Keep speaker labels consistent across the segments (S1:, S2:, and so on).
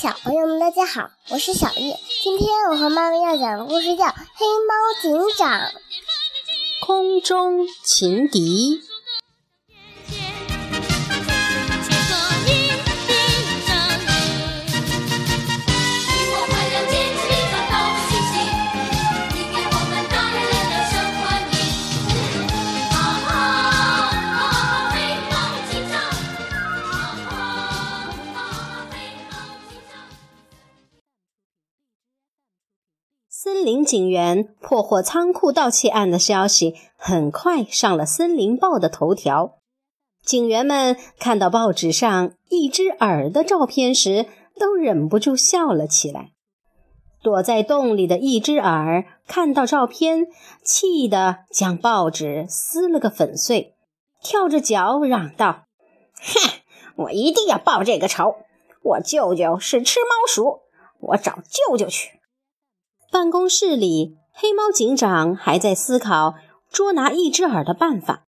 S1: 小朋友们，大家好，我是小叶。今天我和妈妈要讲的故事叫《黑猫警长》。
S2: 空中情敌。森林警员破获仓库盗窃案的消息很快上了《森林报》的头条。警员们看到报纸上一只耳的照片时，都忍不住笑了起来。躲在洞里的一只耳看到照片，气得将报纸撕了个粉碎，跳着脚嚷道：“
S3: 哼，我一定要报这个仇！我舅舅是吃猫鼠，我找舅舅去。”
S2: 办公室里，黑猫警长还在思考捉拿一只耳的办法。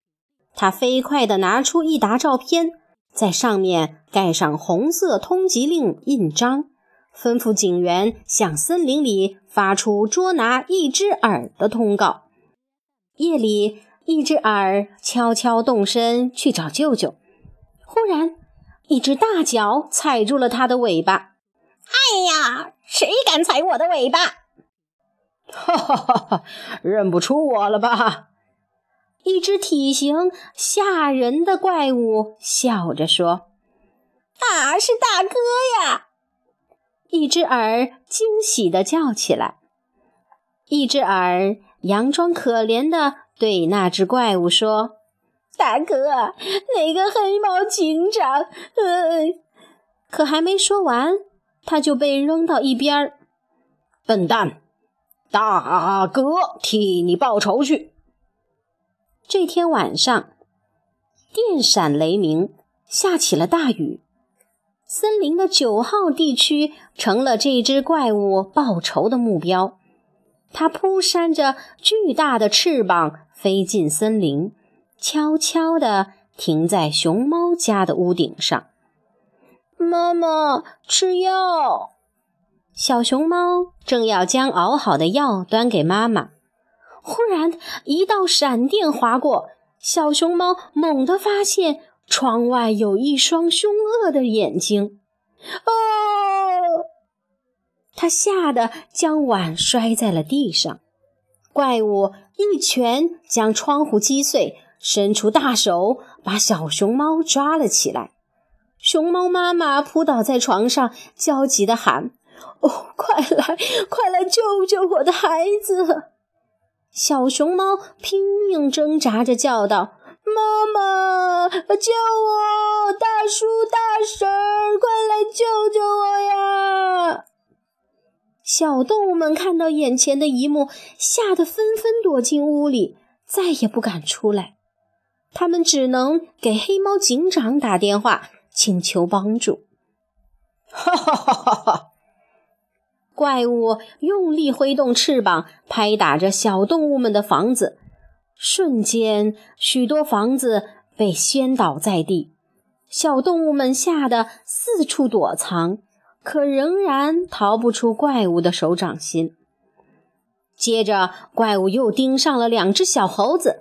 S2: 他飞快地拿出一沓照片，在上面盖上红色通缉令印章，吩咐警员向森林里发出捉拿一只耳的通告。夜里，一只耳悄悄动身去找舅舅，忽然，一只大脚踩住了他的尾巴。
S3: “哎呀，谁敢踩我的尾巴？”
S4: 哈哈哈哈！认不出我了吧？
S2: 一只体型吓人的怪物笑着说：“
S3: 啊，是大哥呀！”
S2: 一只耳惊喜地叫起来。一只耳佯装可怜地对那只怪物说：“
S3: 大哥，那个黑猫警长……呃……”
S2: 可还没说完，他就被扔到一边儿。
S4: 笨蛋！大哥替你报仇去。
S2: 这天晚上，电闪雷鸣，下起了大雨。森林的九号地区成了这只怪物报仇的目标。它扑扇着巨大的翅膀飞进森林，悄悄地停在熊猫家的屋顶上。
S3: 妈妈，吃药。
S2: 小熊猫正要将熬好的药端给妈妈，忽然一道闪电划过，小熊猫猛地发现窗外有一双凶恶的眼睛。哦！它吓得将碗摔在了地上。怪物一拳将窗户击碎，伸出大手把小熊猫抓了起来。熊猫妈妈扑倒在床上，焦急地喊。哦，快来，快来救救我的孩子！小熊猫拼命挣扎着叫道：“妈妈，救我！大叔、大婶，快来救救我呀！”小动物们看到眼前的一幕，吓得纷纷躲进屋里，再也不敢出来。他们只能给黑猫警长打电话，请求帮助。
S4: 哈哈哈哈哈！
S2: 怪物用力挥动翅膀，拍打着小动物们的房子，瞬间，许多房子被掀倒在地。小动物们吓得四处躲藏，可仍然逃不出怪物的手掌心。接着，怪物又盯上了两只小猴子，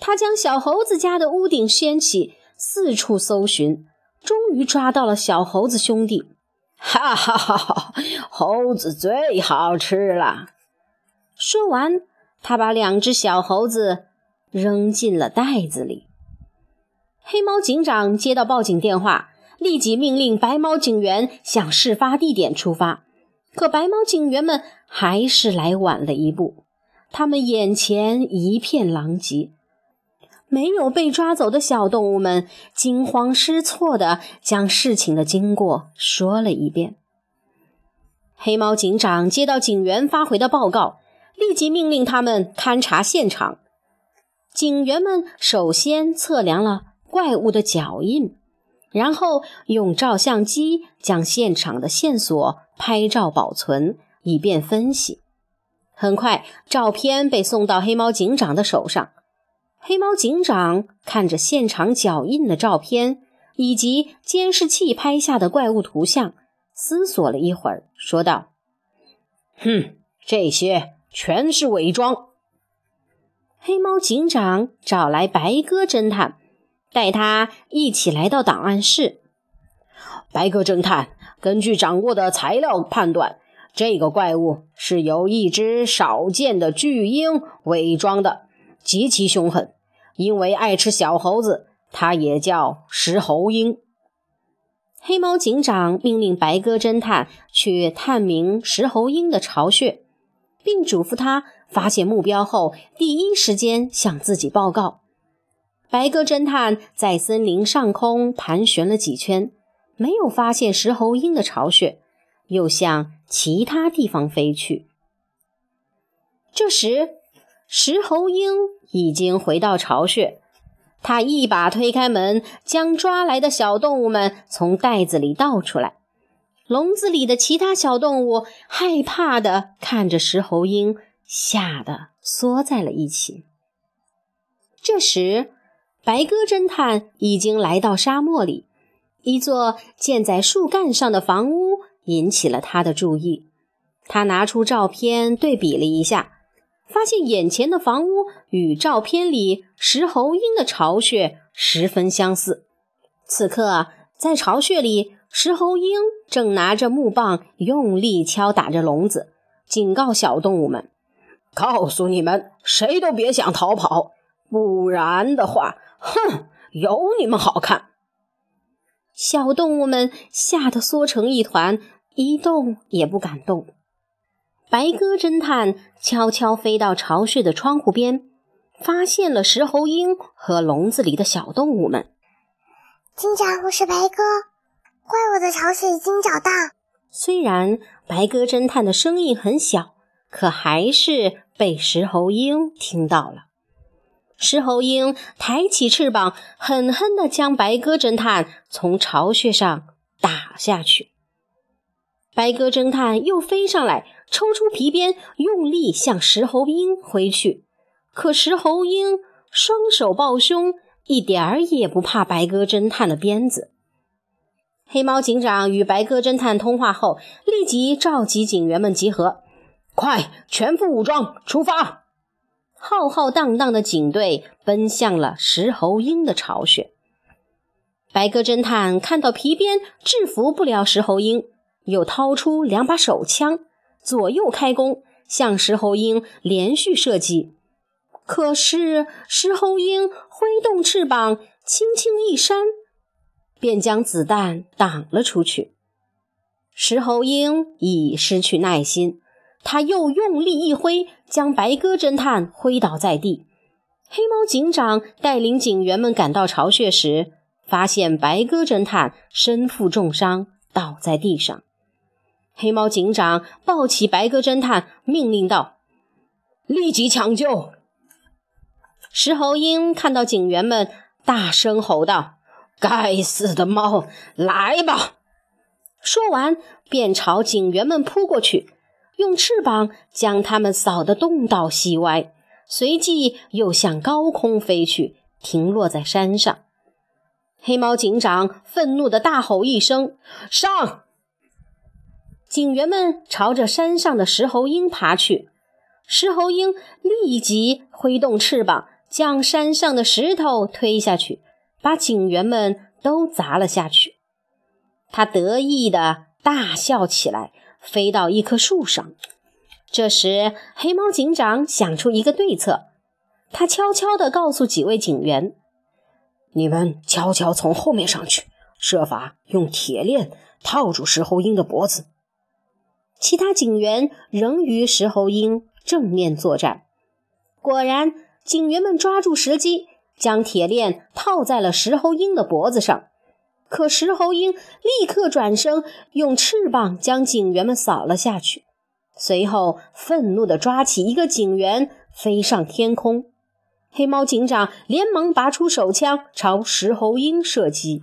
S2: 他将小猴子家的屋顶掀起，四处搜寻，终于抓到了小猴子兄弟。
S4: 哈哈哈哈！猴子最好吃了。
S2: 说完，他把两只小猴子扔进了袋子里。黑猫警长接到报警电话，立即命令白猫警员向事发地点出发。可白猫警员们还是来晚了一步，他们眼前一片狼藉。没有被抓走的小动物们惊慌失措地将事情的经过说了一遍。黑猫警长接到警员发回的报告，立即命令他们勘察现场。警员们首先测量了怪物的脚印，然后用照相机将现场的线索拍照保存，以便分析。很快，照片被送到黑猫警长的手上。黑猫警长看着现场脚印的照片以及监视器拍下的怪物图像，思索了一会儿，说道：“
S4: 哼，这些全是伪装。”
S2: 黑猫警长找来白鸽侦探，带他一起来到档案室。
S4: 白鸽侦探根据掌握的材料判断，这个怪物是由一只少见的巨鹰伪装的，极其凶狠。因为爱吃小猴子，它也叫石猴鹰。
S2: 黑猫警长命令白鸽侦探去探明石猴鹰的巢穴，并嘱咐他发现目标后第一时间向自己报告。白鸽侦探在森林上空盘旋了几圈，没有发现石猴鹰的巢穴，又向其他地方飞去。这时，石猴鹰已经回到巢穴。他一把推开门，将抓来的小动物们从袋子里倒出来。笼子里的其他小动物害怕地看着石猴鹰，吓得缩在了一起。这时，白鸽侦探已经来到沙漠里，一座建在树干上的房屋引起了他的注意。他拿出照片对比了一下。发现眼前的房屋与照片里石猴鹰的巢穴十分相似。此刻，在巢穴里，石猴鹰正拿着木棒用力敲打着笼子，警告小动物们：“
S4: 告诉你们，谁都别想逃跑，不然的话，哼，有你们好看！”
S2: 小动物们吓得缩成一团，一动也不敢动。白鸽侦探悄悄飞到巢穴的窗户边，发现了石猴鹰和笼子里的小动物们。
S1: 警长，我是白鸽，怪物的巢穴已经找到。
S2: 虽然白鸽侦探的声音很小，可还是被石猴鹰听到了。石猴鹰抬起翅膀，狠狠地将白鸽侦探从巢穴上打下去。白鸽侦探又飞上来。抽出皮鞭，用力向石猴鹰挥去。可石猴鹰双手抱胸，一点儿也不怕白鸽侦探的鞭子。黑猫警长与白鸽侦探通话后，立即召集警员们集合，
S4: 快，全副武装，出发！
S2: 浩浩荡荡的警队奔向了石猴鹰的巢穴。白鸽侦探看到皮鞭制服不了石猴鹰，又掏出两把手枪。左右开弓，向石猴鹰连续射击。可是石猴鹰挥动翅膀，轻轻一扇，便将子弹挡了出去。石猴鹰已失去耐心，他又用力一挥，将白鸽侦探挥倒在地。黑猫警长带领警员们赶到巢穴时，发现白鸽侦探身负重伤，倒在地上。黑猫警长抱起白鸽侦探，命令道：“
S4: 立即抢救！”
S2: 石猴鹰看到警员们，大声吼道：“
S4: 该死的猫，来吧！”
S2: 说完，便朝警员们扑过去，用翅膀将他们扫得东倒西歪，随即又向高空飞去，停落在山上。黑猫警长愤怒地大吼一声：“上！”警员们朝着山上的石猴鹰爬去，石猴鹰立即挥动翅膀，将山上的石头推下去，把警员们都砸了下去。他得意地大笑起来，飞到一棵树上。这时，黑猫警长想出一个对策，他悄悄地告诉几位警员：“
S4: 你们悄悄从后面上去，设法用铁链套住石猴鹰的脖子。”
S2: 其他警员仍与石猴鹰正面作战。果然，警员们抓住时机，将铁链套在了石猴鹰的脖子上。可石猴鹰立刻转身，用翅膀将警员们扫了下去。随后，愤怒地抓起一个警员，飞上天空。黑猫警长连忙拔出手枪，朝石猴鹰射击。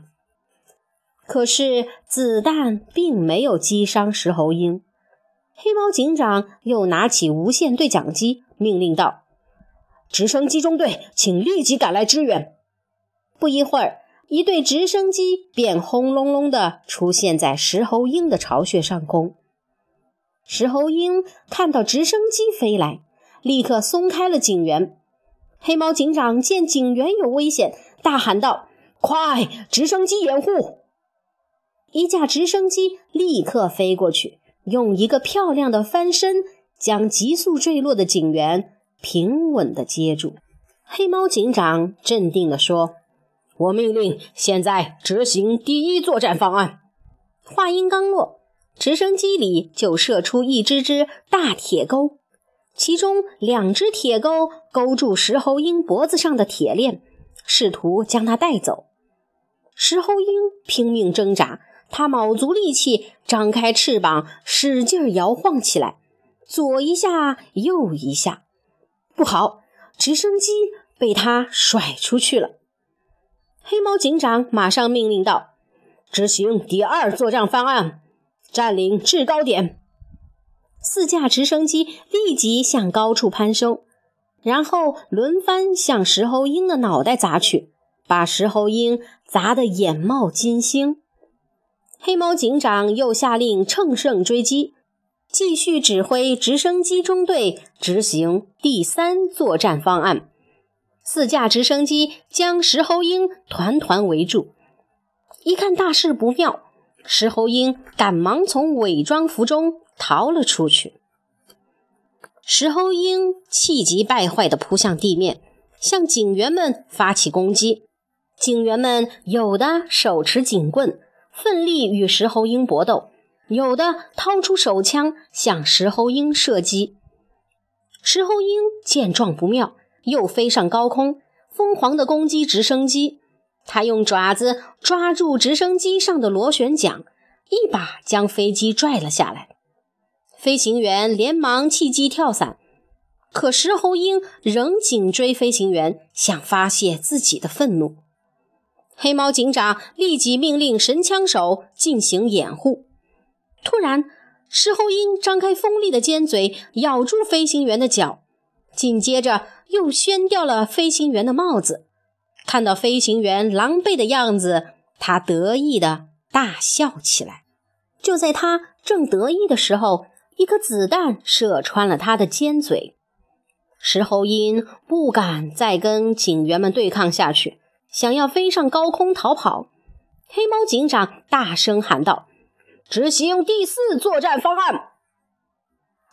S2: 可是，子弹并没有击伤石猴鹰。黑猫警长又拿起无线对讲机，命令道：“直升机中队，请立即赶来支援。”不一会儿，一对直升机便轰隆隆地出现在石猴鹰的巢穴上空。石猴鹰看到直升机飞来，立刻松开了警员。黑猫警长见警员有危险，大喊道：“快，直升机掩护！”一架直升机立刻飞过去，用一个漂亮的翻身，将急速坠落的警员平稳地接住。黑猫警长镇定地说：“我命令现在执行第一作战方案。”话音刚落。直升机里就射出一只只大铁钩，其中两只铁钩勾住石猴鹰脖子上的铁链，试图将它带走。石猴鹰拼命挣扎，他卯足力气，张开翅膀，使劲摇晃起来，左一下，右一下。不好，直升机被他甩出去了。黑猫警长马上命令道：“执行第二作战方案。”占领制高点，四架直升机立即向高处攀升，然后轮番向石猴鹰的脑袋砸去，把石猴鹰砸得眼冒金星。黑猫警长又下令乘胜追击，继续指挥直升机中队执行第三作战方案。四架直升机将石猴鹰团团围住，一看大事不妙。石猴鹰赶忙从伪装服中逃了出去。石猴鹰气急败坏地扑向地面，向警员们发起攻击。警员们有的手持警棍，奋力与石猴鹰搏斗；有的掏出手枪向石猴鹰射击。石猴鹰见状不妙，又飞上高空，疯狂地攻击直升机。他用爪子抓住直升机上的螺旋桨，一把将飞机拽了下来。飞行员连忙弃机跳伞，可石猴鹰仍紧追飞行员，想发泄自己的愤怒。黑猫警长立即命令神枪手进行掩护。突然，石猴鹰张开锋利的尖嘴，咬住飞行员的脚，紧接着又掀掉了飞行员的帽子。看到飞行员狼狈的样子，他得意的大笑起来。就在他正得意的时候，一颗子弹射穿了他的尖嘴。石猴鹰不敢再跟警员们对抗下去，想要飞上高空逃跑。黑猫警长大声喊道：“执行第四作战方案！”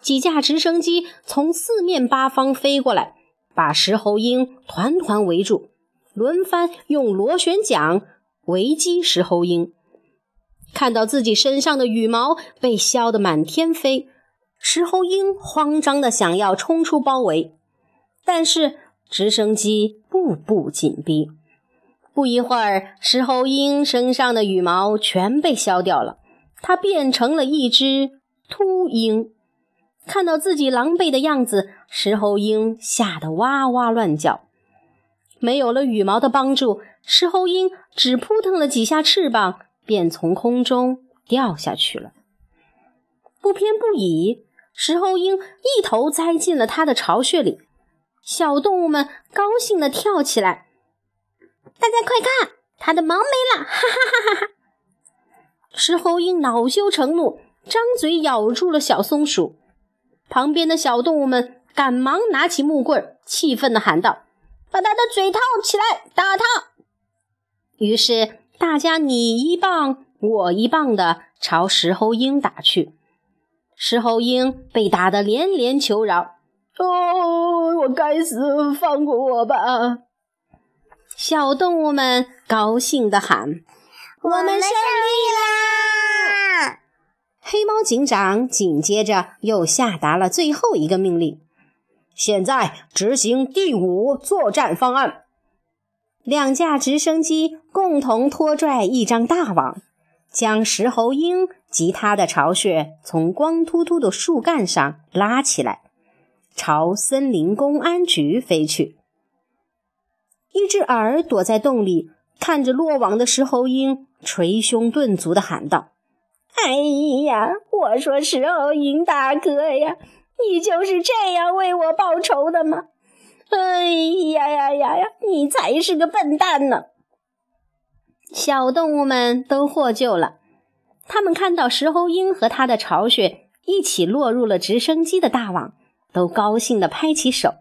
S2: 几架直升机从四面八方飞过来，把石猴鹰团团围住。轮番用螺旋桨围击石猴鹰，看到自己身上的羽毛被削得满天飞，石猴鹰慌张地想要冲出包围，但是直升机步步紧逼。不一会儿，石猴鹰身上的羽毛全被削掉了，它变成了一只秃鹰。看到自己狼狈的样子，石猴鹰吓得哇哇乱叫。没有了羽毛的帮助，石猴鹰只扑腾了几下翅膀，便从空中掉下去了。不偏不倚，石猴鹰一头栽进了它的巢穴里。小动物们高兴地跳起来：“
S1: 大家快看，他的毛没了！” 哈哈哈哈哈！
S2: 石猴鹰恼羞成怒，张嘴咬住了小松鼠。旁边的小动物们赶忙拿起木棍，气愤地喊道。
S1: 把他的嘴套起来，打他！
S2: 于是大家你一棒我一棒的朝石猴鹰打去。石猴鹰被打得连连求饶：“哦，我该死，放过我吧！”小动物们高兴地喊：“
S1: 我们胜利啦！”
S2: 黑猫警长紧接着又下达了最后一个命令。现在执行第五作战方案。两架直升机共同拖拽一张大网，将石猴鹰及它的巢穴从光秃秃的树干上拉起来，朝森林公安局飞去。一只耳躲在洞里，看着落网的石猴鹰，捶胸顿足地喊道：“
S3: 哎呀，我说石猴鹰大哥呀！”你就是这样为我报仇的吗？哎呀呀呀呀！你才是个笨蛋呢！
S2: 小动物们都获救了。他们看到石猴鹰和他的巢穴一起落入了直升机的大网，都高兴地拍起手。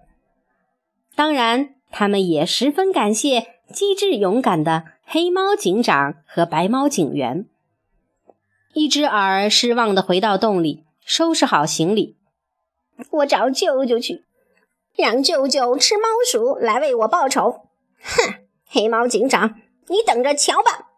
S2: 当然，他们也十分感谢机智勇敢的黑猫警长和白猫警员。一只耳失望地回到洞里，收拾好行李。
S3: 我找舅舅去，让舅舅吃猫鼠来为我报仇。哼，黑猫警长，你等着瞧吧！